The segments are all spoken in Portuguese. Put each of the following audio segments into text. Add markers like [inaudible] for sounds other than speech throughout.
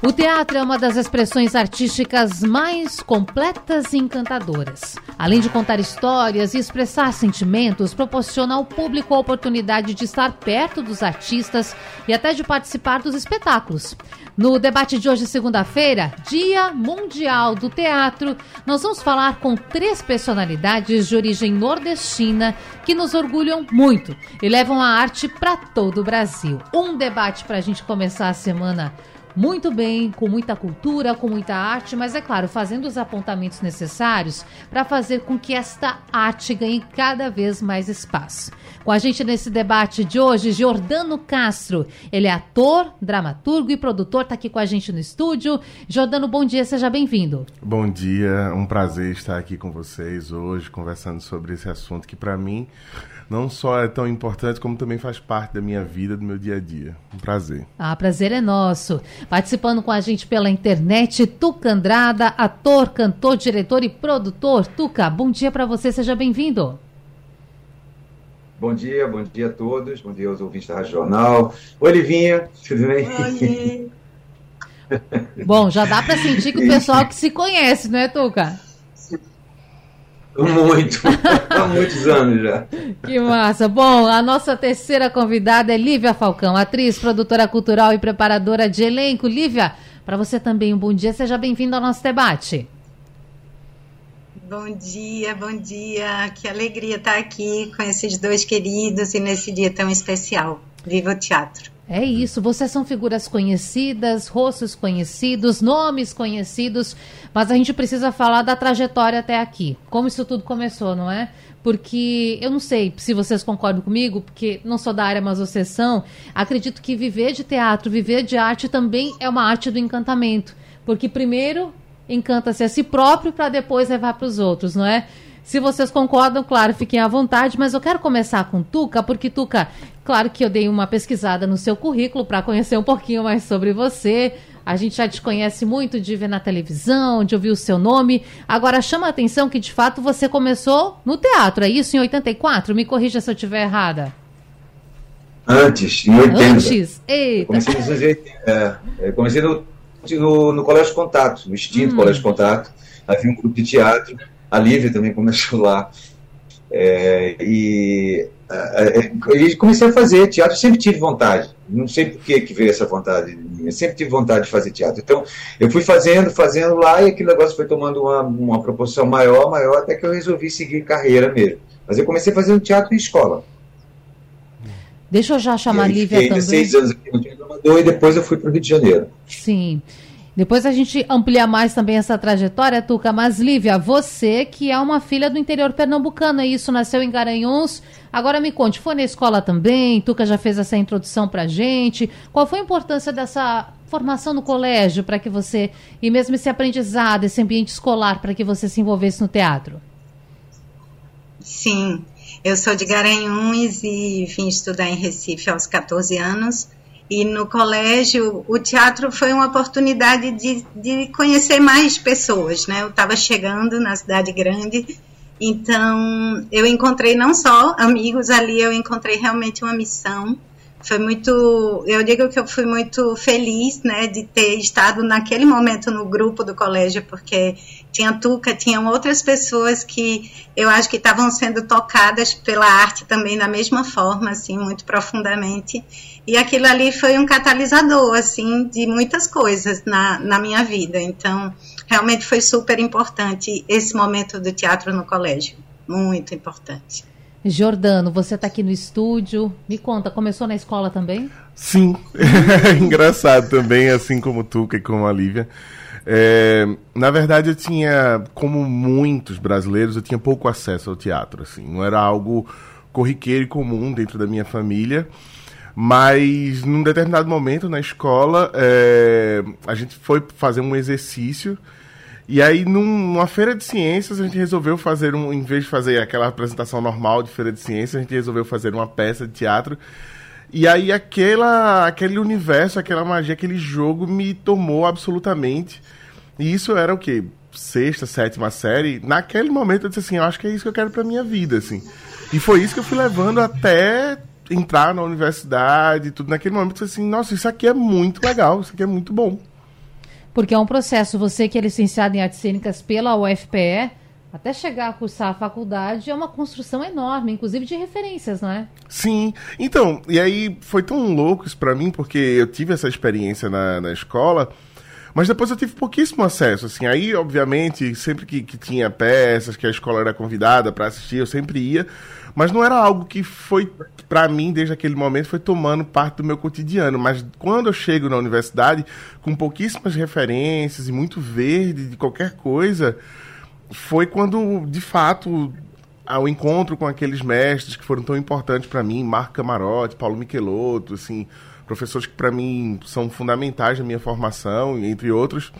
o teatro é uma das expressões artísticas mais completas e encantadoras. Além de contar histórias e expressar sentimentos, proporciona ao público a oportunidade de estar perto dos artistas e até de participar dos espetáculos. No debate de hoje, segunda-feira, Dia Mundial do Teatro, nós vamos falar com três personalidades de origem nordestina que nos orgulham muito e levam a arte para todo o Brasil. Um debate para a gente começar a semana muito bem, com muita cultura, com muita arte, mas é claro, fazendo os apontamentos necessários para fazer com que esta arte ganhe cada vez mais espaço. Com a gente nesse debate de hoje, Jordano Castro. Ele é ator, dramaturgo e produtor, está aqui com a gente no estúdio. Jordano, bom dia, seja bem-vindo. Bom dia, um prazer estar aqui com vocês hoje, conversando sobre esse assunto que para mim não só é tão importante, como também faz parte da minha vida, do meu dia a dia. Um prazer. Ah, prazer é nosso. Participando com a gente pela internet, Tuca Andrada, ator, cantor, diretor e produtor. Tuca, bom dia para você, seja bem-vindo. Bom dia, bom dia a todos, bom dia aos ouvintes da Rádio Jornal. Oi, Livinha, tudo bem? Oi. [laughs] Bom, já dá para sentir que o pessoal que se conhece, não é, Tuca? Muito, há muitos anos já. Que massa. Bom, a nossa terceira convidada é Lívia Falcão, atriz, produtora cultural e preparadora de elenco. Lívia, para você também um bom dia, seja bem-vindo ao nosso debate. Bom dia, bom dia. Que alegria estar aqui com esses dois queridos e nesse dia tão especial. Viva o teatro. É isso, vocês são figuras conhecidas, rostos conhecidos, nomes conhecidos, mas a gente precisa falar da trajetória até aqui. Como isso tudo começou, não é? Porque eu não sei se vocês concordam comigo, porque não sou da área, mas vocês são. Acredito que viver de teatro, viver de arte também é uma arte do encantamento. Porque primeiro encanta-se a si próprio para depois levar para os outros, não é? Se vocês concordam, claro, fiquem à vontade, mas eu quero começar com Tuca, porque Tuca, claro que eu dei uma pesquisada no seu currículo para conhecer um pouquinho mais sobre você. A gente já te conhece muito de ver na televisão, de ouvir o seu nome. Agora chama a atenção que de fato você começou no teatro, é isso? Em 84? Me corrija se eu estiver errada. Antes, em 80. Antes? Eita. Comecei, nos 80, é, comecei no, no, no, Colégio Contato, no extinto hum. Colégio Contato. Havia um grupo de teatro a Lívia também começou lá. É, e, é, e comecei a fazer teatro, sempre tive vontade. Não sei por que, que veio essa vontade Eu sempre tive vontade de fazer teatro. Então, eu fui fazendo, fazendo lá, e aquele negócio foi tomando uma, uma proporção maior, maior, até que eu resolvi seguir carreira mesmo. Mas eu comecei fazendo teatro em escola. Deixa eu já chamar a Lívia também. seis anos aqui no Rio e depois eu fui para o Rio de Janeiro. Sim. Depois a gente amplia mais também essa trajetória, Tuca. Mas, Lívia, você que é uma filha do interior pernambucano, é isso? Nasceu em Garanhuns. Agora me conte, foi na escola também? Tuca já fez essa introdução pra gente. Qual foi a importância dessa formação no colégio para que você, e mesmo esse aprendizado, esse ambiente escolar, para que você se envolvesse no teatro? Sim, eu sou de Garanhuns e vim estudar em Recife aos 14 anos. E no colégio, o teatro foi uma oportunidade de, de conhecer mais pessoas, né? Eu estava chegando na cidade grande, então eu encontrei não só amigos ali, eu encontrei realmente uma missão. Foi muito, eu digo que eu fui muito feliz, né, de ter estado naquele momento no grupo do colégio, porque tinha Tuca, tinham outras pessoas que eu acho que estavam sendo tocadas pela arte também da mesma forma, assim, muito profundamente. E aquilo ali foi um catalisador, assim, de muitas coisas na, na minha vida. Então, realmente foi super importante esse momento do teatro no colégio. Muito importante. Jordano, você está aqui no estúdio. Me conta, começou na escola também? Sim, [laughs] engraçado também, assim como Tuca e como a Lívia. É, na verdade, eu tinha, como muitos brasileiros, eu tinha pouco acesso ao teatro. Assim, não era algo corriqueiro e comum dentro da minha família. Mas num determinado momento na escola, é, a gente foi fazer um exercício. E aí, num, numa feira de ciências, a gente resolveu fazer um. Em vez de fazer aquela apresentação normal de feira de ciências, a gente resolveu fazer uma peça de teatro. E aí aquela, aquele universo, aquela magia, aquele jogo me tomou absolutamente. E isso era o quê? Sexta, sétima série. Naquele momento eu disse assim, eu acho que é isso que eu quero pra minha vida, assim. E foi isso que eu fui levando até entrar na universidade, tudo. Naquele momento eu disse assim, nossa, isso aqui é muito legal, isso aqui é muito bom. Porque é um processo, você que é licenciado em artes cênicas pela UFPE, até chegar a cursar a faculdade é uma construção enorme, inclusive de referências, não é? Sim. Então, e aí foi tão louco isso pra mim, porque eu tive essa experiência na, na escola, mas depois eu tive pouquíssimo acesso, assim. Aí, obviamente, sempre que, que tinha peças, que a escola era convidada para assistir, eu sempre ia. Mas não era algo que foi, para mim, desde aquele momento, foi tomando parte do meu cotidiano. Mas quando eu chego na universidade, com pouquíssimas referências e muito verde de qualquer coisa, foi quando, de fato, ao encontro com aqueles mestres que foram tão importantes para mim, Marco Camarote, Paulo Michelotto, assim, professores que para mim são fundamentais na minha formação, entre outros.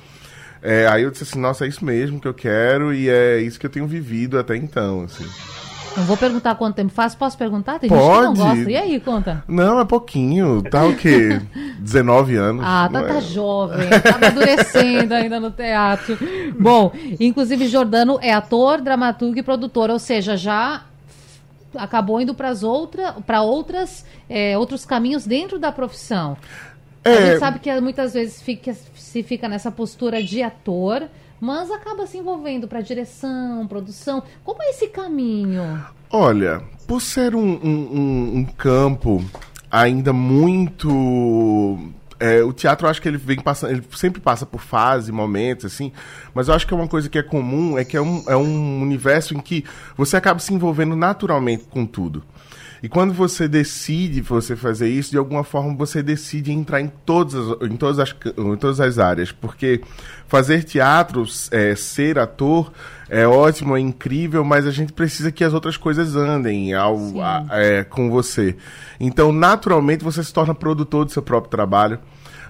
É, aí eu disse assim, nossa, é isso mesmo que eu quero e é isso que eu tenho vivido até então, assim. Não vou perguntar quanto tempo faz, posso perguntar? Tem Pode. gente que não gosta. E aí, conta? Não, é pouquinho. Tá o quê? [laughs] 19 anos. Ah, tá, tá é. jovem. [laughs] Tá amadurecendo ainda no teatro. Bom, inclusive Jordano é ator, dramaturgo e produtor, ou seja, já acabou indo para outra, outras é, outros caminhos dentro da profissão. É... A gente sabe que muitas vezes fica, se fica nessa postura de ator, mas acaba se envolvendo para direção, produção. Como é esse caminho? Olha, por ser um, um, um campo ainda muito é, o teatro eu acho que ele vem passando, ele sempre passa por fases, momentos, assim, mas eu acho que é uma coisa que é comum, é que é um, é um universo em que você acaba se envolvendo naturalmente com tudo. E quando você decide você fazer isso, de alguma forma você decide entrar em todas as, em todas as, em todas as áreas. Porque fazer teatro, é, ser ator, é ótimo, é incrível, mas a gente precisa que as outras coisas andem ao, a, é, com você. Então, naturalmente, você se torna produtor do seu próprio trabalho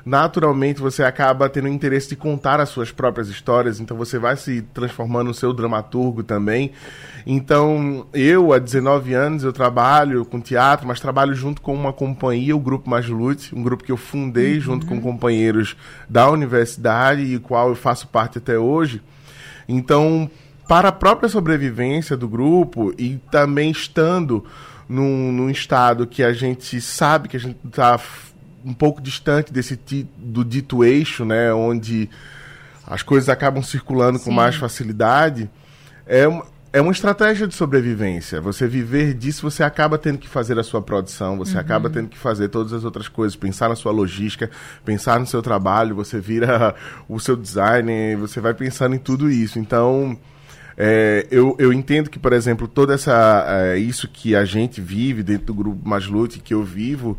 naturalmente você acaba tendo interesse de contar as suas próprias histórias, então você vai se transformando no seu dramaturgo também. Então, eu, há 19 anos, eu trabalho com teatro, mas trabalho junto com uma companhia, o Grupo Majlute, um grupo que eu fundei uhum. junto com companheiros da universidade e qual eu faço parte até hoje. Então, para a própria sobrevivência do grupo e também estando num, num estado que a gente sabe que a gente está um pouco distante desse do dito eixo, né, onde as coisas acabam circulando Sim. com mais facilidade, é uma, é uma estratégia de sobrevivência. Você viver disso, você acaba tendo que fazer a sua produção, você uhum. acaba tendo que fazer todas as outras coisas, pensar na sua logística, pensar no seu trabalho, você vira [laughs] o seu design, você vai pensando em tudo isso. Então, é, eu, eu entendo que, por exemplo, toda essa é, isso que a gente vive dentro do grupo Maslute, que eu vivo,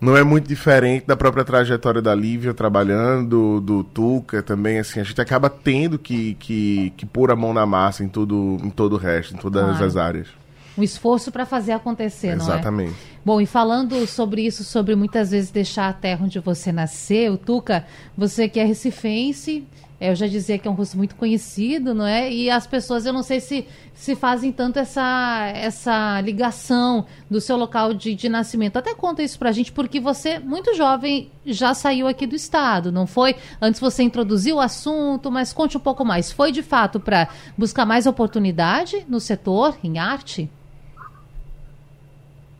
não é muito diferente da própria trajetória da Lívia trabalhando, do Tuca também, assim, a gente acaba tendo que, que, que pôr a mão na massa em todo, em todo o resto, em todas claro. as áreas. Um esforço para fazer acontecer, Exatamente. não é? Exatamente. Bom, e falando sobre isso, sobre muitas vezes deixar a terra onde você nasceu, Tuca, você que é recifense, é, eu já dizia que é um rosto muito conhecido, não é? E as pessoas, eu não sei se, se fazem tanto essa, essa ligação do seu local de, de nascimento. Até conta isso pra gente, porque você, muito jovem, já saiu aqui do estado, não foi? Antes você introduziu o assunto, mas conte um pouco mais. Foi de fato para buscar mais oportunidade no setor, em arte?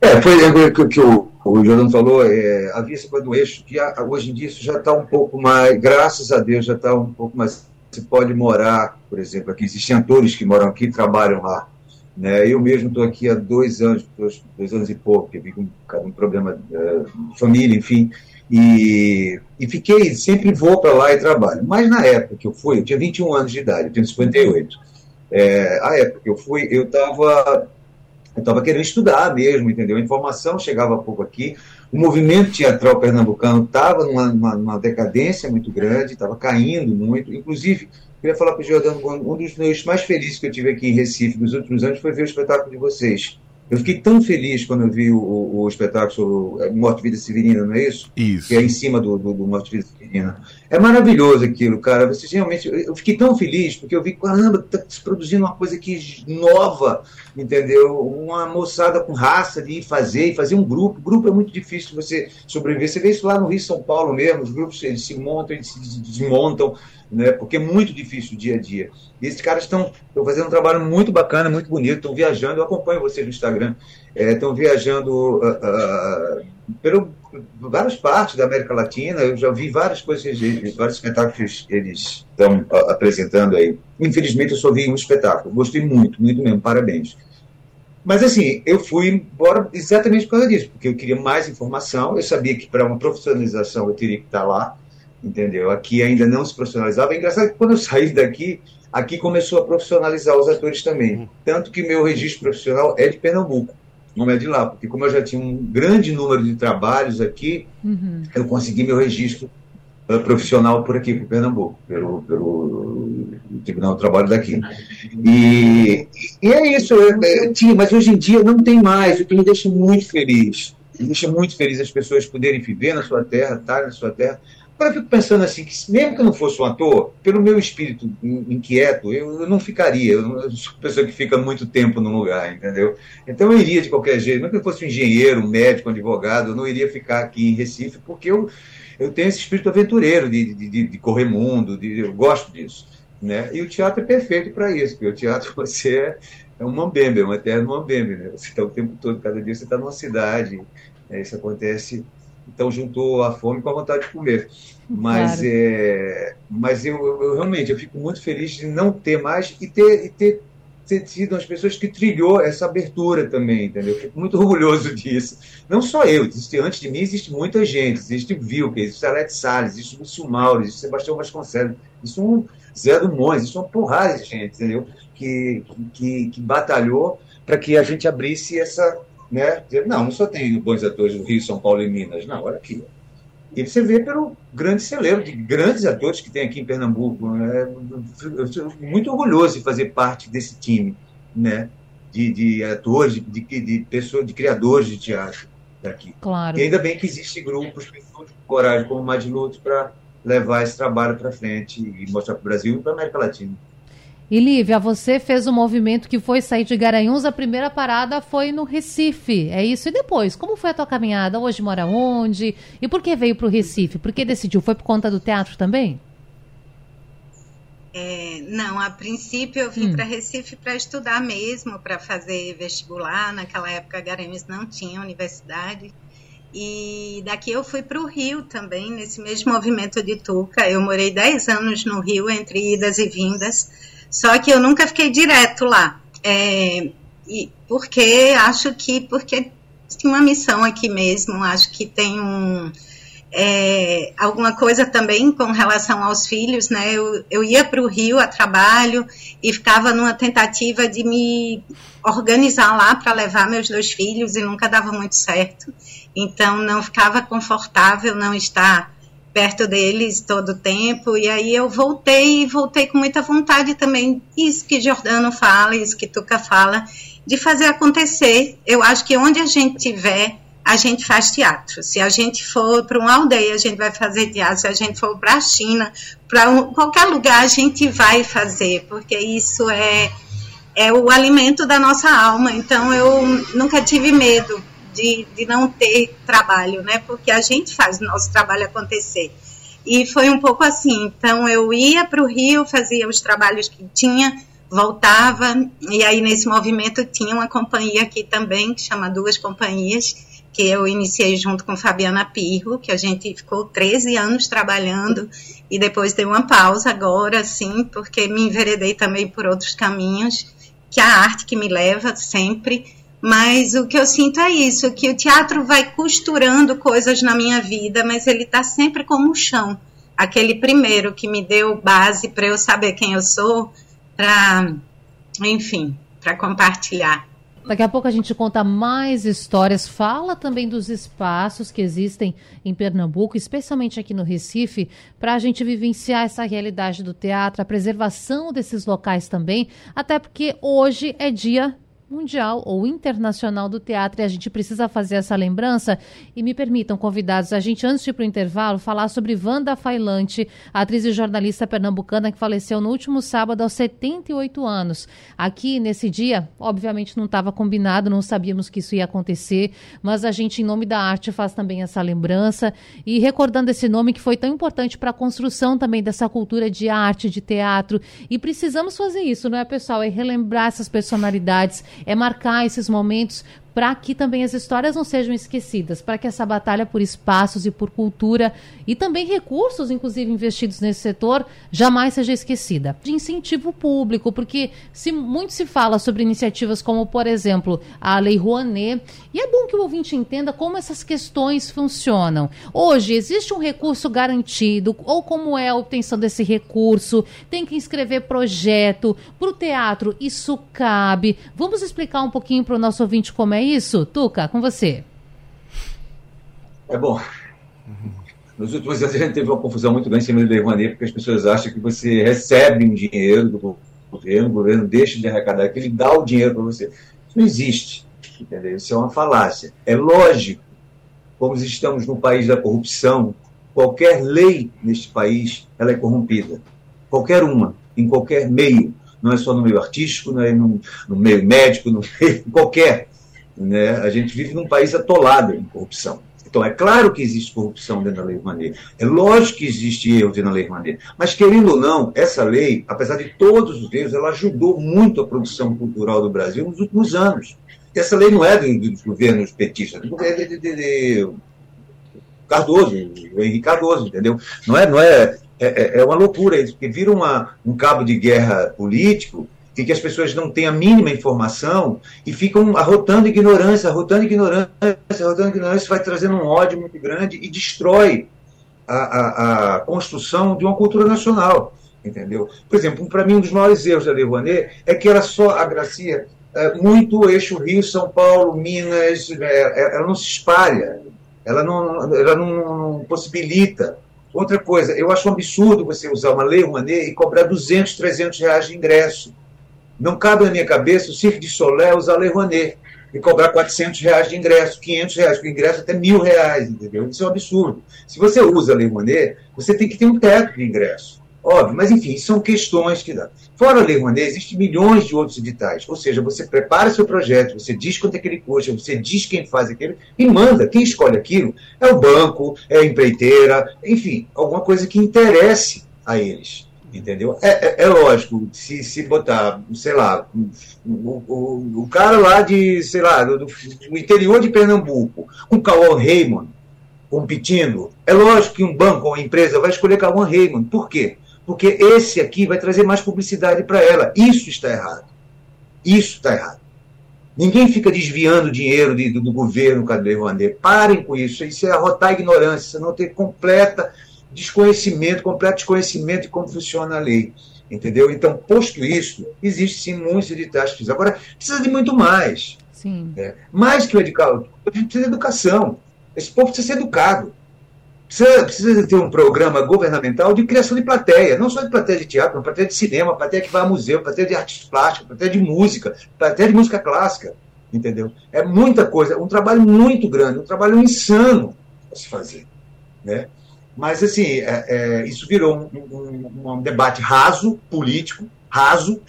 É, foi o que, que o, o Jordano falou, é, essa coisa do eixo, que a, hoje em dia isso já está um pouco mais, graças a Deus, já está um pouco mais. Se pode morar, por exemplo, aqui existem atores que moram aqui e trabalham lá. Né? Eu mesmo estou aqui há dois anos, dois, dois anos e pouco, que vi com um, problema é, de família, enfim, e, e fiquei, sempre vou para lá e trabalho. Mas na época que eu fui, eu tinha 21 anos de idade, eu tenho 58. É, a época que eu fui, eu estava eu estava querendo estudar mesmo, entendeu? A informação chegava pouco aqui. O movimento teatral pernambucano estava numa, numa, numa, decadência muito grande, estava caindo muito. Inclusive, queria falar para o Jordano, um dos meus mais felizes que eu tive aqui em Recife nos últimos anos foi ver o espetáculo de vocês. Eu fiquei tão feliz quando eu vi o, o, o espetáculo é, Morte Vida Severina, não é isso? Isso. Que é em cima do, do, do Morte Vida Severina. É maravilhoso aquilo, cara. Você realmente. Eu fiquei tão feliz, porque eu vi, caramba, tá se produzindo uma coisa aqui nova, entendeu? Uma moçada com raça de fazer, e fazer um grupo. Grupo é muito difícil você sobreviver. Você vê isso lá no Rio São Paulo mesmo, os grupos eles se montam, eles se desmontam, né? Porque é muito difícil o dia a dia. E esses caras estão fazendo um trabalho muito bacana, muito bonito, estão viajando. Eu acompanho vocês no Instagram. Estão é, viajando uh, uh, pelo várias partes da América Latina. Eu já vi várias coisas, vários espetáculos que eles estão uh, apresentando aí. Infelizmente, eu só vi um espetáculo. Gostei muito, muito mesmo. Parabéns. Mas assim, eu fui embora exatamente por causa disso, porque eu queria mais informação. Eu sabia que para uma profissionalização eu teria que estar lá, entendeu? Aqui ainda não se profissionalizava. É engraçado que quando eu [laughs] saí daqui, aqui começou a profissionalizar os atores também. Tanto que meu registro profissional é de Pernambuco, não é de lá, porque como eu já tinha um grande número de trabalhos aqui, uhum. eu consegui meu registro uh, profissional por aqui, por Pernambuco, pelo, pelo Tribunal do Trabalho daqui. E, e é isso, eu, eu tinha, mas hoje em dia não tem mais, o que me deixa muito feliz. Me deixa muito feliz as pessoas poderem viver na sua terra, estar na sua terra, Agora eu fico pensando assim, que mesmo que eu não fosse um ator, pelo meu espírito inquieto, eu, eu não ficaria. Eu, sou uma pessoa que fica muito tempo num lugar, entendeu? Então eu iria de qualquer jeito. Mesmo que eu fosse um engenheiro, um médico, um advogado, eu não iria ficar aqui em Recife, porque eu, eu tenho esse espírito aventureiro de, de, de correr mundo, de, eu gosto disso. Né? E o teatro é perfeito para isso, porque o teatro [laughs] você é, é um mambembe, é um eterno mambembe. Né? Você está o tempo todo, cada dia você está numa cidade. Né? Isso acontece então juntou a fome com a vontade de comer. Mas, claro. é, mas eu, eu, realmente eu fico muito feliz de não ter mais e ter, e ter, ter sido as pessoas que trilhou essa abertura também, entendeu? Eu fico muito [laughs] orgulhoso disso. Não só eu, existe, antes de mim existe muita gente, existe Vilker, existe Alete Salles, existe Lúcio Mauro, existe Sebastião Vasconcelos, isso um Zé isso é uma porrada de gente, entendeu? Que, que, que batalhou para que a gente abrisse essa, né? Dizer, não, não só tem bons atores do Rio, São Paulo e Minas, não, olha aqui. E você vê pelo grande celeiro de grandes atores que tem aqui em Pernambuco. Né? Eu sou muito orgulhoso de fazer parte desse time, né? De, de atores, de, de, de pessoas, de criadores de teatro daqui. Claro. E ainda bem que existem grupos, pessoas com coragem, como o Madluto, para levar esse trabalho para frente e mostrar para o Brasil e para a América Latina. E Lívia, você fez um movimento que foi sair de Garanhuns, a primeira parada foi no Recife, é isso? E depois, como foi a tua caminhada? Hoje mora onde? E por que veio para o Recife? Por que decidiu? Foi por conta do teatro também? É, não, a princípio eu vim hum. para Recife para estudar mesmo, para fazer vestibular. Naquela época Garanhuns não tinha universidade. E daqui eu fui para o Rio também, nesse mesmo movimento de Tuca. Eu morei 10 anos no Rio, entre idas e vindas só que eu nunca fiquei direto lá. É, e porque acho que porque tinha uma missão aqui mesmo, acho que tem um é, alguma coisa também com relação aos filhos, né? Eu, eu ia para o Rio a trabalho e ficava numa tentativa de me organizar lá para levar meus dois filhos e nunca dava muito certo. Então não ficava confortável não estar perto deles todo o tempo, e aí eu voltei e voltei com muita vontade também, isso que Jordano fala, isso que Tuca fala, de fazer acontecer. Eu acho que onde a gente tiver, a gente faz teatro. Se a gente for para uma aldeia, a gente vai fazer teatro. Se a gente for para a China, para um, qualquer lugar, a gente vai fazer, porque isso é, é o alimento da nossa alma. Então eu nunca tive medo de, de não ter trabalho, né? Porque a gente faz o nosso trabalho acontecer. E foi um pouco assim. Então eu ia para o Rio, fazia os trabalhos que tinha, voltava, e aí nesse movimento tinha uma companhia aqui também, que chama Duas Companhias, que eu iniciei junto com Fabiana Pirro, que a gente ficou 13 anos trabalhando e depois deu uma pausa agora, sim, porque me enveredei também por outros caminhos, que a arte que me leva sempre. Mas o que eu sinto é isso, que o teatro vai costurando coisas na minha vida, mas ele está sempre como o chão. Aquele primeiro que me deu base para eu saber quem eu sou, para, enfim, para compartilhar. Daqui a pouco a gente conta mais histórias, fala também dos espaços que existem em Pernambuco, especialmente aqui no Recife, para a gente vivenciar essa realidade do teatro, a preservação desses locais também, até porque hoje é dia Mundial ou Internacional do Teatro. E a gente precisa fazer essa lembrança. E me permitam, convidados, a gente, antes de ir para o intervalo, falar sobre Wanda Failante, atriz e jornalista pernambucana que faleceu no último sábado aos 78 anos. Aqui, nesse dia, obviamente não estava combinado, não sabíamos que isso ia acontecer, mas a gente, em nome da arte, faz também essa lembrança e recordando esse nome que foi tão importante para a construção também dessa cultura de arte, de teatro. E precisamos fazer isso, não é, pessoal? É relembrar essas personalidades, é marcar esses momentos para que também as histórias não sejam esquecidas, para que essa batalha por espaços e por cultura e também recursos, inclusive investidos nesse setor, jamais seja esquecida. De incentivo público, porque se muito se fala sobre iniciativas como, por exemplo, a Lei Rouanet, e é bom que o ouvinte entenda como essas questões funcionam. Hoje, existe um recurso garantido, ou como é a obtenção desse recurso, tem que inscrever projeto, para o teatro isso cabe. Vamos explicar um pouquinho para o nosso ouvinte como é isso? Tuca, com você. É bom. Nos últimos anos a gente teve uma confusão muito grande em cima do Lei Rouanet, porque as pessoas acham que você recebe um dinheiro do governo, o governo deixa de arrecadar, que ele dá o dinheiro para você. Isso não existe, entendeu? Isso é uma falácia. É lógico, como estamos no país da corrupção, qualquer lei neste país ela é corrompida. Qualquer uma, em qualquer meio. Não é só no meio artístico, não é no, no meio médico, no meio qualquer né? A gente vive num país atolado em corrupção. Então, é claro que existe corrupção dentro da Lei Rouanet. É lógico que existe erro dentro da Lei Rouanet. Mas, querendo ou não, essa lei, apesar de todos os erros, ela ajudou muito a produção cultural do Brasil nos últimos anos. Essa lei não é dos governos petistas, é governo de, de, de Cardoso, Henrique Cardoso, entendeu? Não é, não é, é, é uma loucura isso, porque vira uma, um cabo de guerra político e que as pessoas não têm a mínima informação e ficam arrotando ignorância, arrotando ignorância, arrotando ignorância, vai trazendo um ódio muito grande e destrói a, a, a construção de uma cultura nacional, entendeu? Por exemplo, para mim, um dos maiores erros da Lei Rouanet é que ela só agracia é, muito eixo Rio, São Paulo, Minas, é, é ela não se espalha, ela não, ela não possibilita Outra coisa, eu acho um absurdo você usar uma lei Rouanet e cobrar 200, 300 reais de ingresso. Não cabe na minha cabeça o Cirque de Solé usar a Lei Rouanet e cobrar 400 reais de ingresso, 500 reais, porque ingresso até mil reais, entendeu? Isso é um absurdo. Se você usa a Lei Rouanet, você tem que ter um teto de ingresso. Óbvio, mas enfim, são questões que dá. Fora Lei Rouanet, existem milhões de outros editais. Ou seja, você prepara seu projeto, você diz quanto é que ele custa, você diz quem faz aquilo e manda. Quem escolhe aquilo é o banco, é a empreiteira, enfim, alguma coisa que interesse a eles. Entendeu? É, é, é, lógico, se, se botar, sei lá, o, o, o cara lá de, sei lá, do, do interior de Pernambuco, com Cauã Raymond competindo, é lógico que um banco ou uma empresa vai escolher Cauã Raymond. Por quê? Porque esse aqui vai trazer mais publicidade para ela. Isso está errado. Isso está errado. Ninguém fica desviando dinheiro de, do, do, governo, Cadê Rouanet? Parem com isso. Isso é arrotar a ignorância, isso não ter completa desconhecimento, completo desconhecimento de como funciona a lei. Entendeu? Então, posto isso, existe sim muitos editais Agora, precisa de muito mais. Sim. Né? Mais que o edital, a gente precisa de educação. Esse povo precisa ser educado. Precisa, precisa ter um programa governamental de criação de plateia, não só de plateia de teatro, mas plateia de cinema, plateia que vai a museu, plateia de artes plásticas, plateia de música, plateia de música clássica. Entendeu? É muita coisa, um trabalho muito grande, um trabalho insano a se fazer. Né? Mas, assim, é, é, isso virou um, um, um, debate raso, político, raso,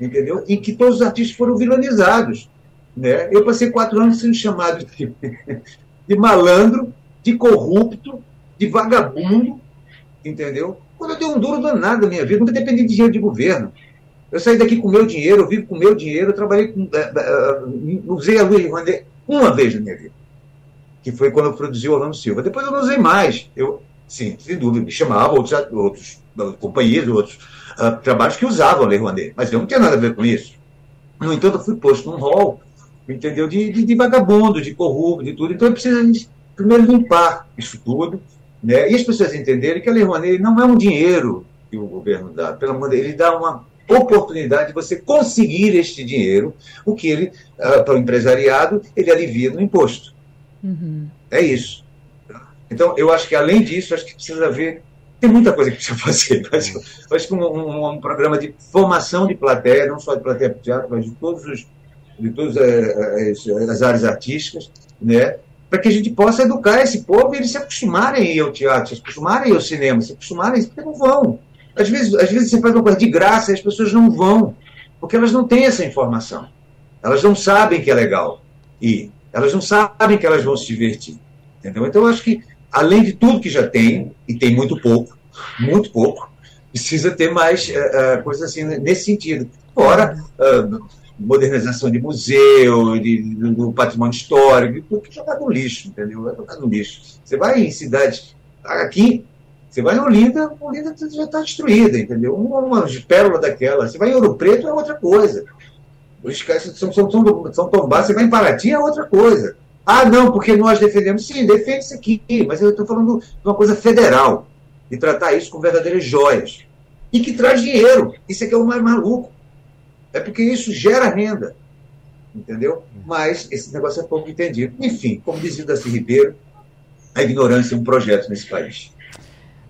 entendeu? Em que todos os artistas foram vilanizados. Né? Eu passei quatro anos sendo chamado de, [laughs] de malandro, de corrupto, de vagabundo, entendeu? Quando eu dei um duro danado na minha vida, nunca dependi de dinheiro de governo. Eu saí daqui com meu dinheiro, eu vivo com meu dinheiro, eu trabalhei com. Uh, uh, usei a Luiz Rouanet uma vez na minha vida, que foi quando eu produzi o Orlando Silva. Depois eu não usei mais. Eu Sim, sem dúvida. Me chamavam outros, outros companheiros, outros uh, trabalhos que usavam a Lei Rouanet. Mas eu não tinha nada a ver com isso. No entanto, eu fui posto num rol, entendeu? De, de, de vagabundo, de corrupto, de tudo. Então, eu preciso primeiro limpar isso tudo, né? E as pessoas entenderem que a Lei Rouanet não é um dinheiro que o governo dá. Pelo amor de Deus, ele dá uma oportunidade de você conseguir este dinheiro, o que ele, uh, para o empresariado, ele alivia no imposto. Uhum. É isso. Então, eu acho que, além disso, acho que precisa haver. Tem muita coisa que precisa [laughs] fazer. Mas eu acho que um, um, um, programa de formação de plateia, não só de plateia de teatro, mas de todos os, de todas eh, as, as áreas artísticas, né? para que a gente possa educar esse povo e eles se acostumarem a ir ao teatro, se acostumarem ao cinema, se acostumarem, porque não vão. Às vezes, às vezes você faz uma coisa de graça e as pessoas não vão, porque elas não têm essa informação. Elas não sabem que é legal e elas não sabem que elas vão se divertir. Entendeu? Então, eu acho que, além de tudo que já tem, e tem muito pouco, muito pouco, precisa ter mais uh, uh, coisas assim nesse sentido. Fora uh, modernização de museu, de, do, patrimônio histórico, tudo que jogar no lixo, entendeu? Vai jogar no lixo. Você vai em cidades. Aqui, você vai em Olinda, Olinda já está destruída, entendeu? Uma, uma pérola daquela. Você vai em Ouro Preto, é outra coisa. Os caras são, são, são, são você vai em Paraty, é outra coisa. Ah, não, porque nós defendemos. Sim, defende isso aqui, mas eu estou falando de uma coisa federal, de tratar isso com verdadeiras joias. E que traz dinheiro. Isso que é o mais maluco. É porque isso gera renda. Entendeu? Mas esse negócio é pouco entendido. Enfim, como dizia o Daci Ribeiro, a ignorância é um projeto nesse país.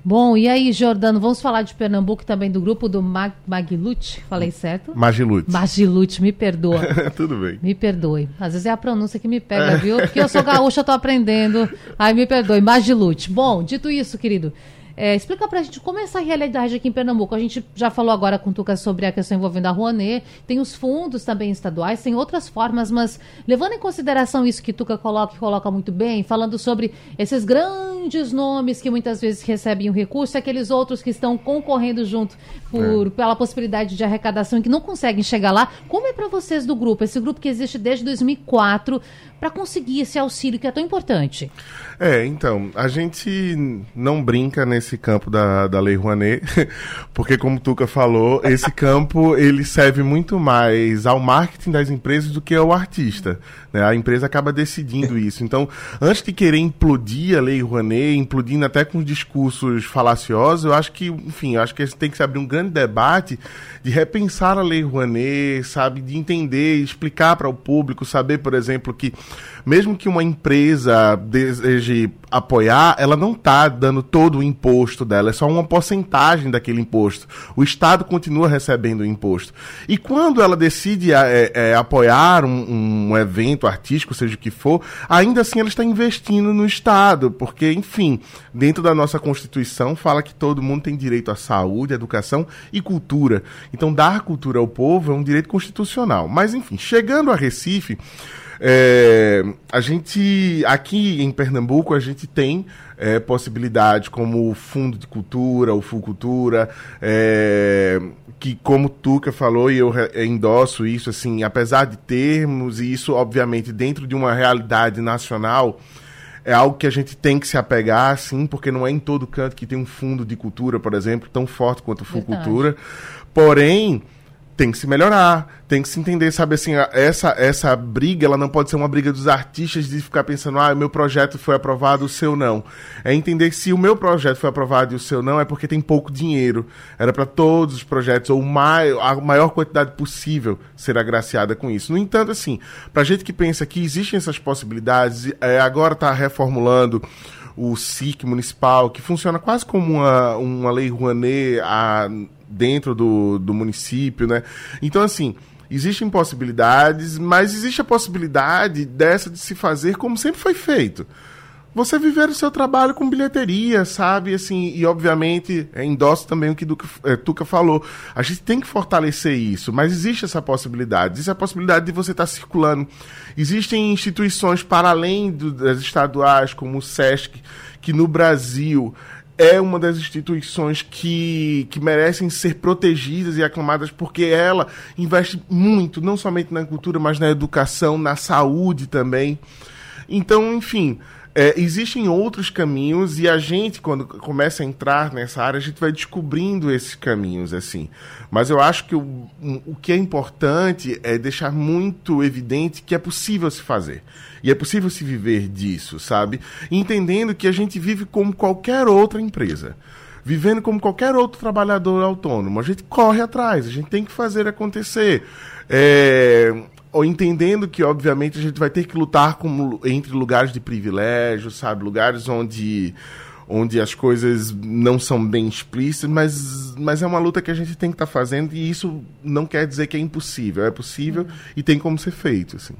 Bom, e aí, Jordano, vamos falar de Pernambuco também do grupo do Mag Magilute, falei certo? Magilute. Magilute, me perdoa. [laughs] Tudo bem. Me perdoe. Às vezes é a pronúncia que me pega, viu? Porque eu sou gaúcha, eu tô aprendendo. Aí me perdoe. Magilute. Bom, dito isso, querido, é, explica pra gente como é essa realidade aqui em Pernambuco. A gente já falou agora com o Tuca sobre a questão envolvendo a Rouanet, tem os fundos também estaduais, tem outras formas, mas levando em consideração isso que Tuca coloca e coloca muito bem, falando sobre esses grandes nomes que muitas vezes recebem o recurso, e aqueles outros que estão concorrendo junto por, é. pela possibilidade de arrecadação e que não conseguem chegar lá. Como é para vocês do grupo, esse grupo que existe desde 2004, para conseguir esse auxílio que é tão importante? É, então, a gente não brinca nesse campo da, da Lei Rouanet, [laughs] porque como Tuca falou, esse campo ele serve muito mais ao marketing das empresas do que ao artista. Né? A empresa acaba decidindo isso. Então, antes de querer implodir a Lei Rouanet, implodindo até com discursos falaciosos, eu acho que, enfim, eu acho que tem que se abrir um grande debate de repensar a Lei Rouanet, sabe, de entender, explicar para o público, saber, por exemplo, que mesmo que uma empresa deseje apoiar, ela não está dando todo o imposto dela, é só uma porcentagem daquele imposto. O Estado continua recebendo o imposto. E quando ela decide é, é, apoiar um, um, evento artístico, seja o que for, ainda assim ela está investindo no Estado, porque, enfim, dentro da nossa Constituição fala que todo mundo tem direito à saúde, educação e cultura. Então, dar cultura ao povo é um direito constitucional. Mas, enfim, chegando a Recife. É, a gente, aqui em Pernambuco, a gente tem é, possibilidade como o Fundo de Cultura, o Fulcultura, é, que como Tuca falou, e eu endosso isso, assim, apesar de termos, e isso obviamente dentro de uma realidade nacional, é algo que a gente tem que se apegar, sim, porque não é em todo canto que tem um fundo de cultura, por exemplo, tão forte quanto o Fulcultura. Porém, tem que se melhorar, tem que se entender, sabe assim, essa essa briga, ela não pode ser uma briga dos artistas de ficar pensando, ah, o meu projeto foi aprovado, o seu não. É entender que se o meu projeto foi aprovado e o seu não, é porque tem pouco dinheiro. Era para todos os projetos, ou mai, a maior quantidade possível ser agraciada com isso. No entanto, assim, pra gente que pensa que existem essas possibilidades, é, agora está reformulando o SIC municipal, que funciona quase como uma, uma lei Rouanet a, dentro do, do município, né? Então, assim, existem possibilidades, mas existe a possibilidade dessa de se fazer como sempre foi feito. Você viver o seu trabalho com bilheteria, sabe? Assim, e obviamente é, endosso também o que Duca, é, Tuca falou. A gente tem que fortalecer isso, mas existe essa possibilidade. Existe a possibilidade de você estar circulando. Existem instituições para além do, das estaduais, como o SESC, que no Brasil é uma das instituições que, que merecem ser protegidas e aclamadas porque ela investe muito, não somente na cultura, mas na educação, na saúde também. Então, enfim, é, existem outros caminhos e a gente, quando começa a entrar nessa área, a gente vai descobrindo esses caminhos, assim. Mas eu acho que o, o que é importante é deixar muito evidente que é possível se fazer. E é possível se viver disso, sabe? Entendendo que a gente vive como qualquer outra empresa vivendo como qualquer outro trabalhador autônomo. A gente corre atrás, a gente tem que fazer acontecer. É, entendendo que, obviamente, a gente vai ter que lutar com, entre lugares de privilégio, sabe? Lugares onde onde as coisas não são bem explícitas, mas, mas é uma luta que a gente tem que estar tá fazendo e isso não quer dizer que é impossível. É possível uhum. e tem como ser feito. Assim.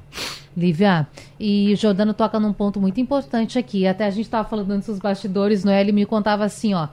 Lívia, e o Jordano toca num ponto muito importante aqui. Até a gente estava falando antes dos bastidores, Noel, ele me contava assim, ó.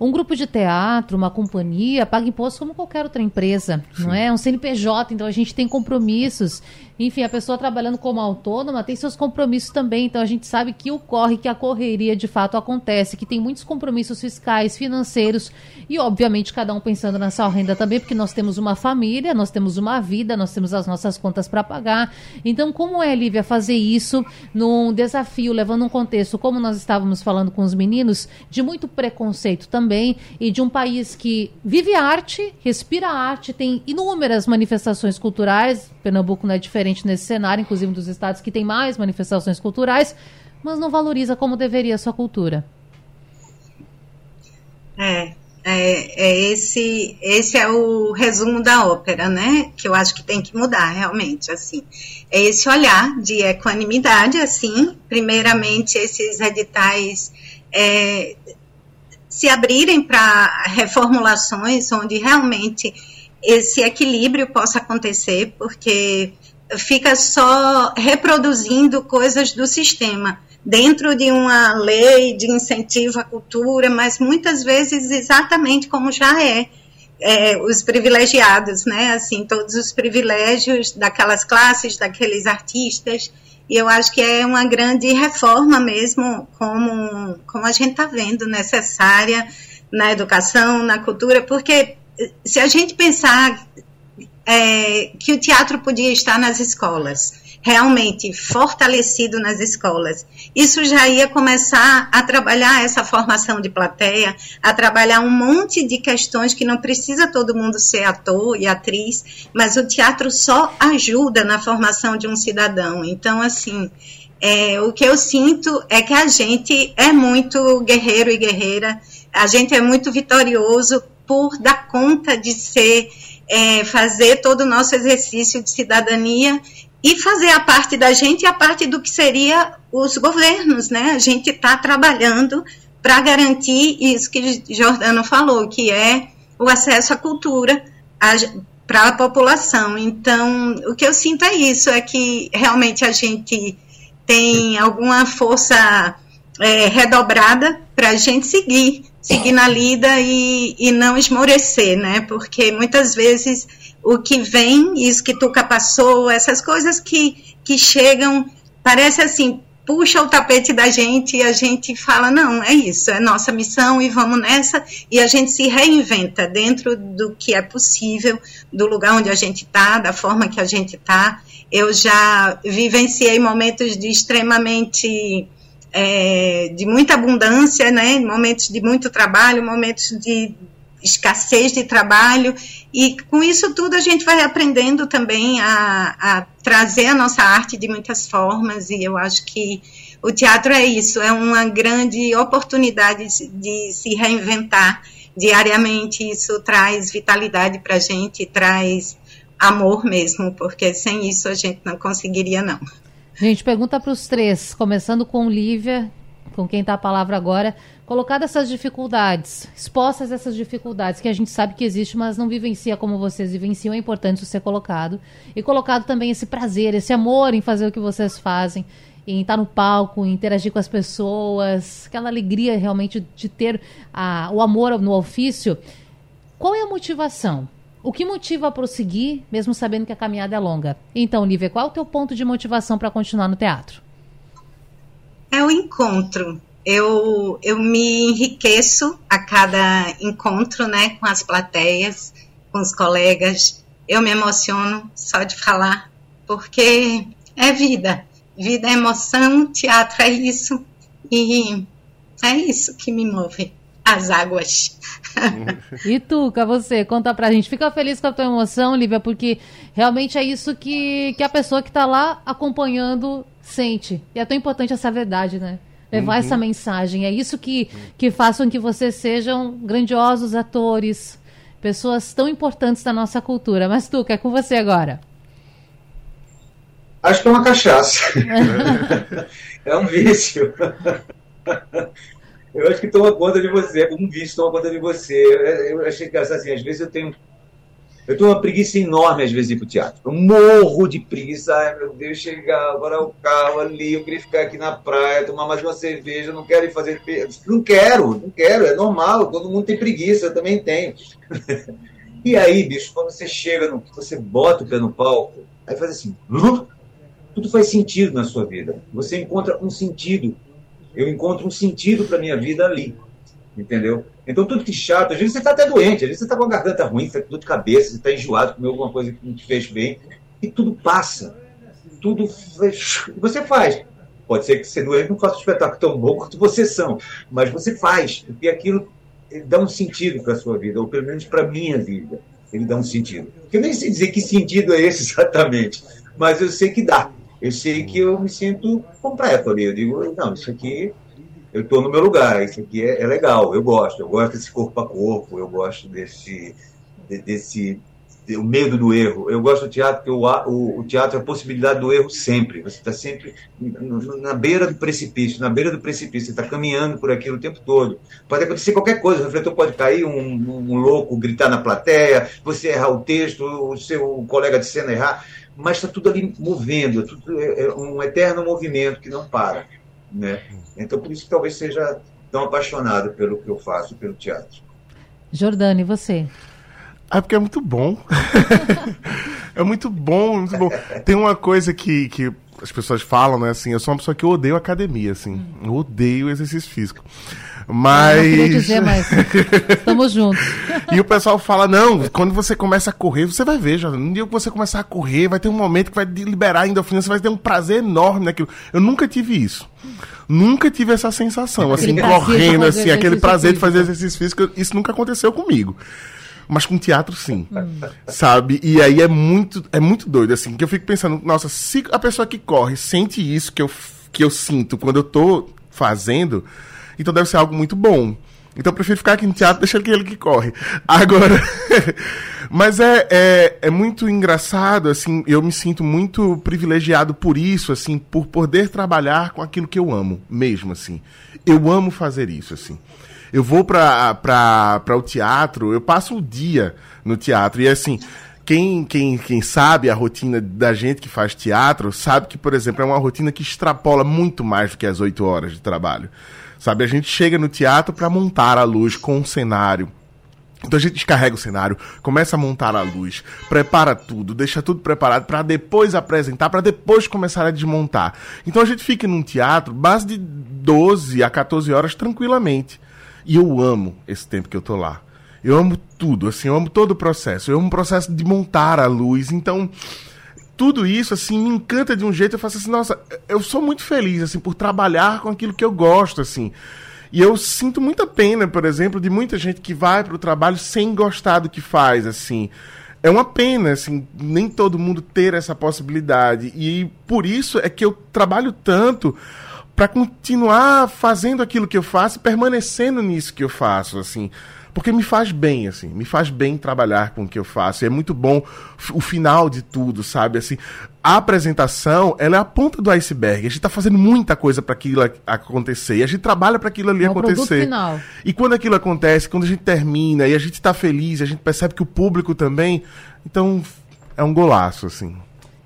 Um grupo de teatro, uma companhia, paga imposto como qualquer outra empresa, Sim. não é? Um CNPJ, então a gente tem compromissos. Enfim, a pessoa trabalhando como autônoma tem seus compromissos também. Então a gente sabe que ocorre que a correria de fato acontece, que tem muitos compromissos fiscais, financeiros e, obviamente, cada um pensando na sua renda também, porque nós temos uma família, nós temos uma vida, nós temos as nossas contas para pagar. Então, como é, Lívia, fazer isso num desafio, levando um contexto, como nós estávamos falando com os meninos, de muito preconceito também e de um país que vive arte, respira arte, tem inúmeras manifestações culturais. Pernambuco não é diferente diferente nesse cenário, inclusive dos estados que têm mais manifestações culturais, mas não valoriza como deveria a sua cultura. É, é, é, esse, esse é o resumo da ópera, né? Que eu acho que tem que mudar realmente, assim. É esse olhar de equanimidade, assim. Primeiramente, esses editais é, se abrirem para reformulações onde realmente esse equilíbrio possa acontecer, porque fica só reproduzindo coisas do sistema dentro de uma lei de incentivo à cultura, mas muitas vezes exatamente como já é, é, os privilegiados, né? Assim, todos os privilégios daquelas classes, daqueles artistas. E eu acho que é uma grande reforma mesmo, como, como a gente está vendo, necessária na educação, na cultura, porque se a gente pensar é, que o teatro podia estar nas escolas, realmente fortalecido nas escolas. Isso já ia começar a trabalhar essa formação de plateia, a trabalhar um monte de questões que não precisa todo mundo ser ator e atriz, mas o teatro só ajuda na formação de um cidadão. Então, assim, é, o que eu sinto é que a gente é muito guerreiro e guerreira, a gente é muito vitorioso por dar conta de ser é, fazer todo o nosso exercício de cidadania e fazer a parte da gente e a parte do que seria os governos, né? A gente está trabalhando para garantir isso que Jordano falou, que é o acesso à cultura para a população. Então, o que eu sinto é isso, é que realmente a gente tem alguma força é, redobrada para a gente seguir seguir na lida e, e não esmorecer, né? Porque muitas vezes o que vem, isso que Tuca passou, essas coisas que, que chegam, parece assim, puxa o tapete da gente e a gente fala, não, é isso, é nossa missão e vamos nessa, e a gente se reinventa dentro do que é possível, do lugar onde a gente está, da forma que a gente está. Eu já vivenciei momentos de extremamente é, de muita abundância, né, momentos de muito trabalho, momentos de escassez de trabalho, e com isso tudo a gente vai aprendendo também a, a trazer a nossa arte de muitas formas, e eu acho que o teatro é isso, é uma grande oportunidade de se reinventar diariamente, isso traz vitalidade para a gente, traz amor mesmo, porque sem isso a gente não conseguiria não. Gente, pergunta para os três, começando com Lívia, com quem está a palavra agora, colocadas essas dificuldades, expostas essas dificuldades que a gente sabe que existe, mas não vivencia como vocês vivenciam, é importante isso ser colocado. E colocado também esse prazer, esse amor em fazer o que vocês fazem, em estar no palco, em interagir com as pessoas, aquela alegria realmente de ter a, o amor no ofício. Qual é a motivação? O que motiva a prosseguir, mesmo sabendo que a caminhada é longa? Então, Lívia, qual é o teu ponto de motivação para continuar no teatro? É o encontro. Eu, eu me enriqueço a cada encontro, né, com as plateias, com os colegas. Eu me emociono só de falar, porque é vida. Vida é emoção, teatro é isso. E é isso que me move as águas. e Tuca, você, conta pra gente. Fica feliz com a tua emoção, Lívia, porque realmente é isso que, que a pessoa que tá lá acompanhando sente. E é tão importante essa verdade, né? Levar uhum. essa mensagem. É isso que, que faz com que vocês sejam grandiosos atores, pessoas tão importantes da nossa cultura. Mas, Tuca, é com você agora. Acho que é uma cachaça. [laughs] é um vício. [laughs] Eu acho que toma conta de você, um vício toma conta de você. Eu, eu achei que assim, às vezes eu tenho. Eu tenho uma preguiça enorme, às vezes, ir pro teatro. Eu morro de preguiça. Ai, meu Deus, chegar agora o carro ali, eu queria ficar aqui na praia, tomar mais uma cerveja, não quero ir fazer. Não quero, não quero, é normal, todo mundo tem preguiça, eu também tenho. [laughs] e aí, bicho, quando você chega, no, você bota o pé no palco, aí faz assim. [laughs] Tudo faz sentido na sua vida. Você encontra um sentido eu encontro um sentido para minha vida ali. Entendeu? Então, tudo que chato, às vezes você está até doente, às vezes você está com a garganta ruim, você está com dor de cabeça, você está enjoado, comeu alguma coisa que não te fez bem, e tudo passa. Tudo você faz. Pode ser que você doente não faça um espetáculo tão bom quanto vocês são, mas você faz, porque aquilo dá um sentido para a sua vida, ou pelo menos para a minha vida. Ele dá um sentido. Eu nem sei dizer que sentido é esse [laughs] exatamente, mas eu sei que dá eu sei que eu me sinto completo ali. Eu digo, não, isso aqui, eu estou no meu lugar, isso aqui é, é, legal, eu gosto, eu gosto desse corpo a corpo, eu gosto desse, desse o medo do erro. Eu gosto do teatro porque o, o, o teatro é a possibilidade do erro sempre. Você está sempre na beira do precipício, na beira do precipício, você está caminhando por aquilo o tempo todo. Pode acontecer qualquer coisa, o refletor pode cair, um, um, um louco gritar na plateia, você errar o texto, o seu colega de cena errar mas está tudo ali movendo, é, tudo, é, é um eterno movimento que não para. Né? Então, por isso que talvez seja tão apaixonado pelo que eu faço, pelo teatro. Jordane, e você? Ah, porque é muito bom. [laughs] é muito bom, muito bom. Tem uma coisa que, que as pessoas falam, né? Assim, eu sou uma pessoa que odeio academia, assim. Eu odeio exercício físico. Mas. Eu não queria dizer, mas estamos juntos. [laughs] e o pessoal fala: não, quando você começa a correr, você vai ver, já. No dia que você começar a correr, vai ter um momento que vai liberar a endorfina, você vai ter um prazer enorme naquilo. Eu nunca tive isso. Nunca tive essa sensação, assim, correndo, assim, aquele prazer de fazer exercício físico. Isso nunca aconteceu comigo mas com teatro sim. Hum. Sabe? E aí é muito, é muito doido, assim, que eu fico pensando, nossa, se a pessoa que corre sente isso que eu, que eu sinto quando eu tô fazendo, então deve ser algo muito bom. Então eu prefiro ficar aqui no teatro, deixando aquele que corre. Agora. [laughs] Mas é, é, é, muito engraçado, assim, eu me sinto muito privilegiado por isso, assim, por poder trabalhar com aquilo que eu amo, mesmo, assim. Eu amo fazer isso, assim. Eu vou para o teatro, eu passo o dia no teatro, e assim. Quem, quem, quem sabe a rotina da gente que faz teatro, sabe que, por exemplo, é uma rotina que extrapola muito mais do que as oito horas de trabalho. Sabe, a gente chega no teatro para montar a luz com um cenário. Então a gente descarrega o cenário, começa a montar a luz, prepara tudo, deixa tudo preparado para depois apresentar, para depois começar a desmontar. Então a gente fica num teatro base de 12 a 14 horas tranquilamente. E eu amo esse tempo que eu tô lá. Eu amo tudo, assim, eu amo todo o processo. Eu amo o processo de montar a luz. Então, tudo isso, assim, me encanta de um jeito. Eu faço assim, nossa, eu sou muito feliz, assim, por trabalhar com aquilo que eu gosto, assim. E eu sinto muita pena, por exemplo, de muita gente que vai para o trabalho sem gostar do que faz, assim. É uma pena, assim, nem todo mundo ter essa possibilidade. E por isso é que eu trabalho tanto para continuar fazendo aquilo que eu faço, permanecendo nisso que eu faço, assim. Porque me faz bem, assim, me faz bem trabalhar com o que eu faço. E é muito bom o final de tudo, sabe? Assim, a apresentação, ela é a ponta do iceberg. A gente está fazendo muita coisa para aquilo acontecer. E a gente trabalha para aquilo ali é acontecer. Final. E quando aquilo acontece, quando a gente termina e a gente está feliz, a gente percebe que o público também, então é um golaço, assim.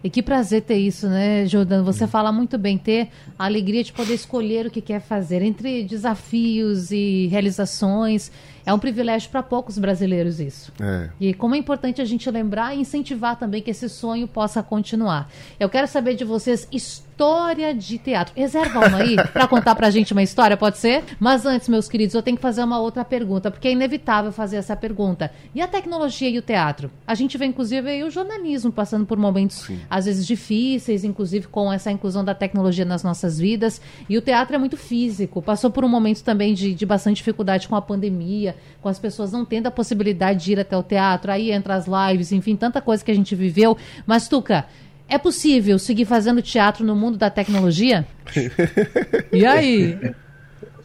E que prazer ter isso, né, Jordano? Você fala muito bem, ter a alegria de poder escolher o que quer fazer entre desafios e realizações. É um privilégio para poucos brasileiros isso. É. E como é importante a gente lembrar e incentivar também que esse sonho possa continuar. Eu quero saber de vocês história de teatro. Reserva uma aí [laughs] para contar pra gente uma história, pode ser? Mas antes, meus queridos, eu tenho que fazer uma outra pergunta, porque é inevitável fazer essa pergunta. E a tecnologia e o teatro? A gente vê, inclusive, aí o jornalismo passando por momentos, Sim. às vezes, difíceis, inclusive com essa inclusão da tecnologia nas nossas vidas. E o teatro é muito físico. Passou por um momento também de, de bastante dificuldade com a pandemia, com as pessoas não tendo a possibilidade de ir até o teatro, aí entra as lives, enfim, tanta coisa que a gente viveu. Mas, Tuca, é possível seguir fazendo teatro no mundo da tecnologia? [laughs] e aí?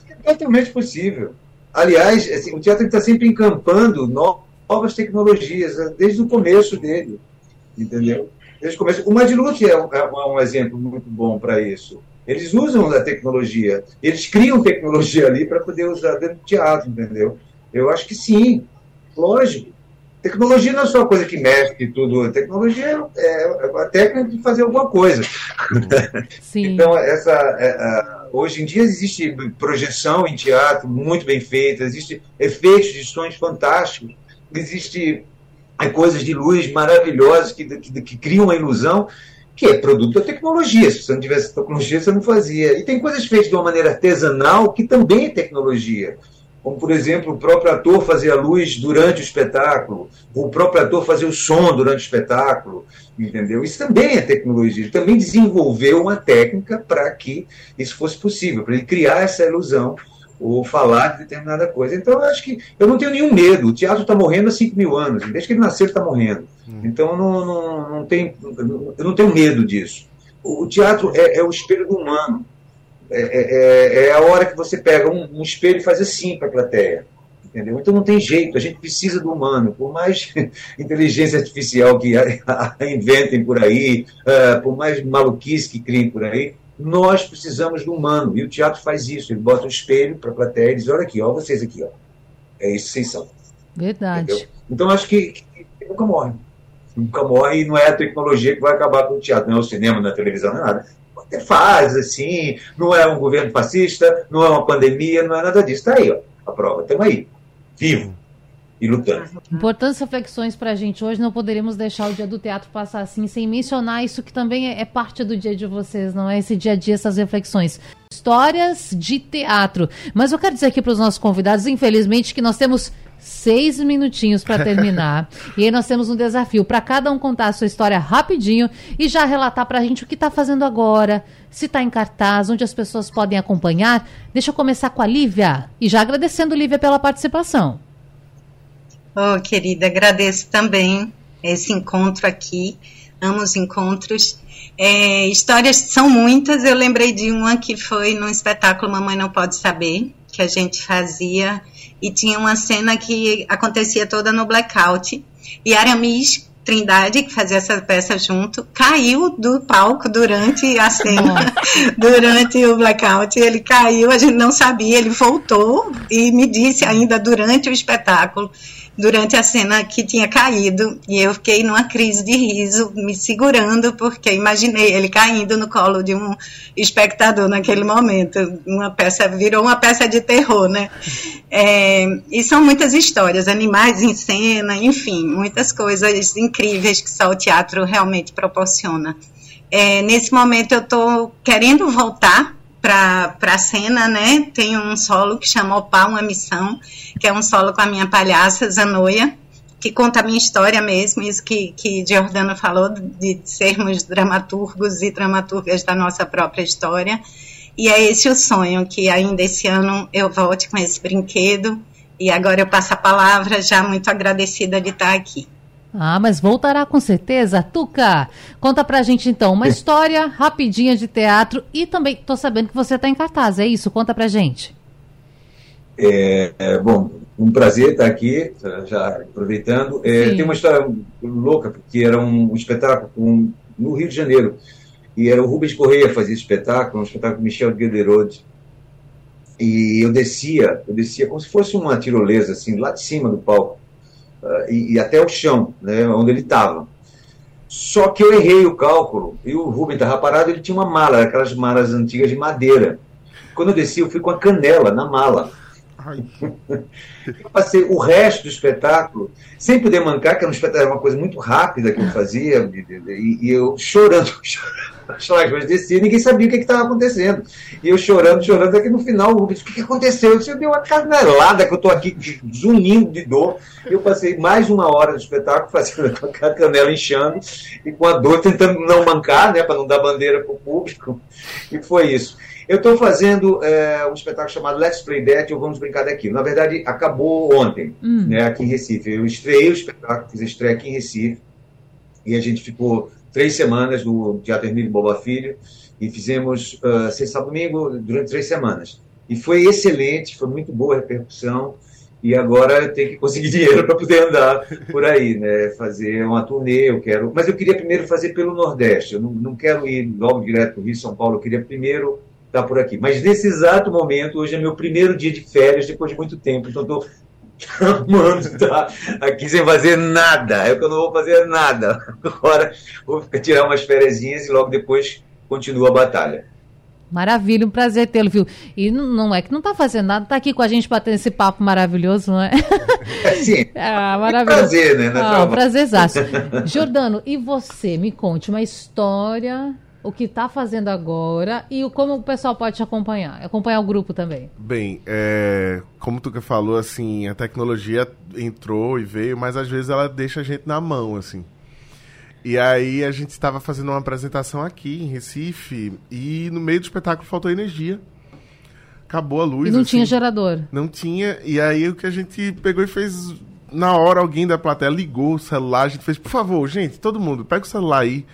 É totalmente possível. Aliás, assim, o teatro está sempre encampando novas tecnologias, né, desde o começo dele. Entendeu? Desde o começo. O Madiluc é um, é um exemplo muito bom para isso. Eles usam a tecnologia, eles criam tecnologia ali para poder usar dentro do teatro, entendeu? Eu acho que sim, lógico. Tecnologia não é só coisa que mexe tudo, tecnologia é, é uma técnica de fazer alguma coisa. [laughs] Sim. então, essa, é, hoje em dia existe projeção em teatro muito bem feita, existe efeitos de sons fantásticos, existe é, coisas de luz maravilhosas que, que, que criam uma ilusão que é produto da tecnologia. Se você não tivesse tecnologia, você não fazia. E tem coisas feitas de uma maneira artesanal que também é tecnologia. Como, por exemplo, o próprio ator fazer a luz durante o espetáculo, o próprio ator fazer o som durante o espetáculo, entendeu? Isso também é tecnologia. Ele também desenvolveu uma técnica para que isso fosse possível, para ele criar essa ilusão ou falar de determinada coisa. Então, eu acho que eu não tenho nenhum medo. O teatro está morrendo há 5 mil anos. Desde que ele nasceu, ele está morrendo. Hum. Então, não, não, não tem, eu não tenho medo disso. O teatro é, é o espelho do humano. É, é, é, é, a hora que você pega um, um espelho e faz assim para a plateia. Entendeu? Então não tem jeito, a gente precisa do humano. Por mais [laughs] inteligência artificial que [laughs] inventem por aí, uh, por mais maluquice que criem por aí, nós precisamos do humano. E o teatro faz isso. Ele bota um espelho para a plateia e diz: olha aqui, olha vocês aqui. Ó. É isso que vocês são. Verdade. Entendeu? Então acho que, que, que, nunca morre. Nunca morre e não é a tecnologia que vai acabar com o teatro. Não é o cinema, não é a televisão, não é nada. Faz, assim, não é um governo fascista, não é uma pandemia, não é nada disso. Está aí, ó, a prova. Estamos aí, vivo e lutando. Importantes reflexões para a gente hoje. Não poderíamos deixar o dia do teatro passar assim, sem mencionar isso que também é, é parte do dia de vocês, não é? Esse dia a dia, essas reflexões. Histórias de teatro. Mas eu quero dizer aqui para os nossos convidados, infelizmente, que nós temos seis minutinhos para terminar. [laughs] e aí nós temos um desafio para cada um contar a sua história rapidinho e já relatar para a gente o que está fazendo agora, se está em cartaz, onde as pessoas podem acompanhar. Deixa eu começar com a Lívia e já agradecendo, Lívia, pela participação. Oh, querida, agradeço também esse encontro aqui. Amo os encontros. É, histórias são muitas. Eu lembrei de uma que foi no espetáculo Mamãe Não Pode Saber, que a gente fazia, e tinha uma cena que acontecia toda no blackout. E Aramis Trindade, que fazia essa peça junto, caiu do palco durante a cena, [laughs] [laughs] durante o blackout. Ele caiu, a gente não sabia, ele voltou e me disse ainda durante o espetáculo durante a cena que tinha caído e eu fiquei numa crise de riso, me segurando, porque imaginei ele caindo no colo de um espectador naquele momento. Uma peça virou uma peça de terror, né? É, e são muitas histórias, animais em cena, enfim, muitas coisas incríveis que só o teatro realmente proporciona. É, nesse momento eu estou querendo voltar para a cena, né? Tem um solo que chama Opá, uma missão, que é um solo com a minha palhaça, Zanoia, que conta a minha história mesmo, isso que, que Giordano falou, de sermos dramaturgos e dramaturgas da nossa própria história. E é esse o sonho, que ainda esse ano eu volte com esse brinquedo. E agora eu passo a palavra, já muito agradecida de estar aqui. Ah, mas voltará com certeza. Tuca, conta pra gente então uma história rapidinha de teatro e também tô sabendo que você está em cartaz, é isso? Conta pra gente. É, é, bom, um prazer estar aqui, já aproveitando. É, tem uma história louca, porque era um, espetáculo um, no Rio de Janeiro, e era o Rubens Correia fazia esse espetáculo, um espetáculo Michel Guederode. E eu descia, eu descia como se fosse uma tirolesa, assim, lá de cima do palco e, e, até o chão, né, onde ele estava. Só que eu errei o cálculo e o Rubem estava parado, ele tinha uma mala, aquelas malas antigas de madeira. Quando eu desci, eu fui com a canela na mala. Eu passei o resto do espetáculo sem poder mancar, que era, um espetáculo, era uma coisa muito rápida que eu fazia, e, e eu chorando, [laughs] chorando, mas descia, ninguém sabia o que estava acontecendo. E eu chorando, chorando, até que no final o Rubens, o que, que aconteceu? Eu disse, eu dei uma canelada que eu estou aqui zunindo de dor. Eu passei mais uma hora do espetáculo fazendo [laughs] a canela inchando e com a dor tentando não mancar, né, para não dar bandeira para o público. E foi isso. Eu estou fazendo é, um espetáculo chamado Let's Play That ou Vamos Brincar Daquilo. Na verdade, acabou ontem, hum. né, aqui em Recife. Eu estreiei o espetáculo, fiz a estreia aqui em Recife, e a gente ficou três semanas no Teatro Emílio Boba Filho, e fizemos uh, sexta domingo durante três semanas. E foi excelente, foi muito boa a repercussão, e agora tem que conseguir [laughs] dinheiro para poder andar por aí, né? Fazer uma turnê, eu quero. Mas eu queria primeiro fazer pelo Nordeste. Eu não, não quero ir logo direto para o Rio São Paulo. Eu queria primeiro estar por aqui. Mas nesse exato momento, hoje é meu primeiro dia de férias depois de muito tempo. Então estou amando estar aqui sem fazer nada. É que eu não vou fazer nada. Agora vou tirar umas férias e logo depois continua a batalha. Maravilha, um prazer tê-lo, viu? E não é que não está fazendo nada, está aqui com a gente batendo esse papo maravilhoso, não é? É sim. [laughs] Ah, maravilhoso. prazer, né? Ah, um prazerzaço. Jordano, e você? Me conte uma história, o que está fazendo agora e como o pessoal pode te acompanhar, acompanhar o grupo também. Bem, é, como tu que falou, assim, a tecnologia entrou e veio, mas às vezes ela deixa a gente na mão, assim. E aí a gente estava fazendo uma apresentação aqui em Recife e no meio do espetáculo faltou energia. Acabou a luz. E não assim. tinha gerador. Não tinha. E aí o que a gente pegou e fez. Na hora alguém da plateia ligou o celular, a gente fez, por favor, gente, todo mundo, pega o celular aí.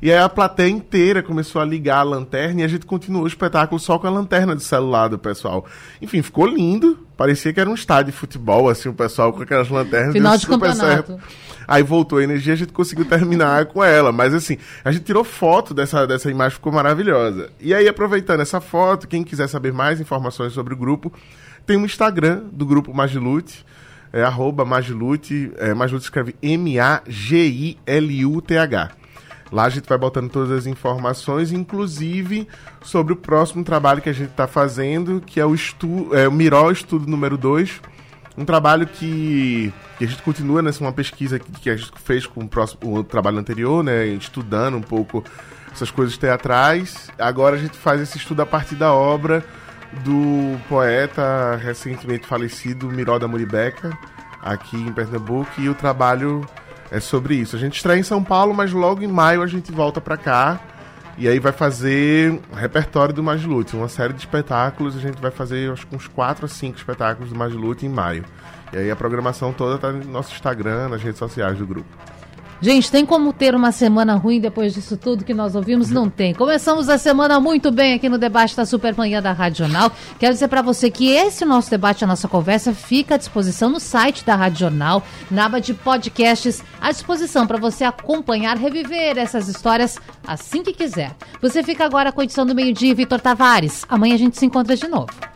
E aí a plateia inteira começou a ligar a lanterna e a gente continuou o espetáculo só com a lanterna de celular do pessoal. Enfim, ficou lindo. Parecia que era um estádio de futebol, assim, o pessoal com aquelas lanternas. Final de campeonato. Certo. Aí voltou a energia, a gente conseguiu terminar [laughs] com ela. Mas assim, a gente tirou foto dessa, dessa imagem, ficou maravilhosa. E aí, aproveitando essa foto, quem quiser saber mais informações sobre o grupo, tem um Instagram do grupo Magilute, é arroba Magilute, é, Magilute escreve M-A-G-I-L-U-T-H. Lá a gente vai botando todas as informações, inclusive sobre o próximo trabalho que a gente está fazendo, que é o, estu é, o Miró Estudo número 2, um trabalho que, que a gente continua nessa uma pesquisa que, que a gente fez com o, próximo, o trabalho anterior, né, estudando um pouco essas coisas teatrais. Agora a gente faz esse estudo a partir da obra do poeta recentemente falecido Miró da Muribeca, aqui em Pernambuco, e o trabalho é sobre isso. A gente estreia em São Paulo, mas logo em maio a gente volta para cá e aí vai fazer repertório do Magilute, uma série de espetáculos. A gente vai fazer acho uns 4 a 5 espetáculos do Magilute em maio. E aí a programação toda tá no nosso Instagram, nas redes sociais do grupo. Gente, tem como ter uma semana ruim depois disso tudo que nós ouvimos? Não tem. Começamos a semana muito bem aqui no debate da Supermanhã da Rádio Jornal. Quero dizer para você que esse nosso debate, a nossa conversa, fica à disposição no site da Rádio Jornal, na aba de podcasts, à disposição para você acompanhar, reviver essas histórias assim que quiser. Você fica agora com a edição do meio-dia, Vitor Tavares. Amanhã a gente se encontra de novo.